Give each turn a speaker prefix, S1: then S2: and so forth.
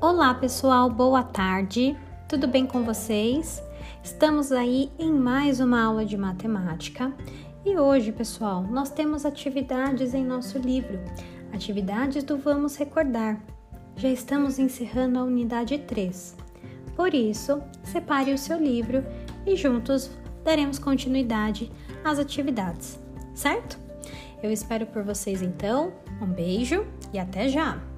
S1: Olá, pessoal, boa tarde. Tudo bem com vocês? Estamos aí em mais uma aula de matemática e hoje, pessoal, nós temos atividades em nosso livro, atividades do Vamos Recordar. Já estamos encerrando a unidade 3. Por isso, separe o seu livro e juntos daremos continuidade às atividades, certo? Eu espero por vocês então. Um beijo e até já!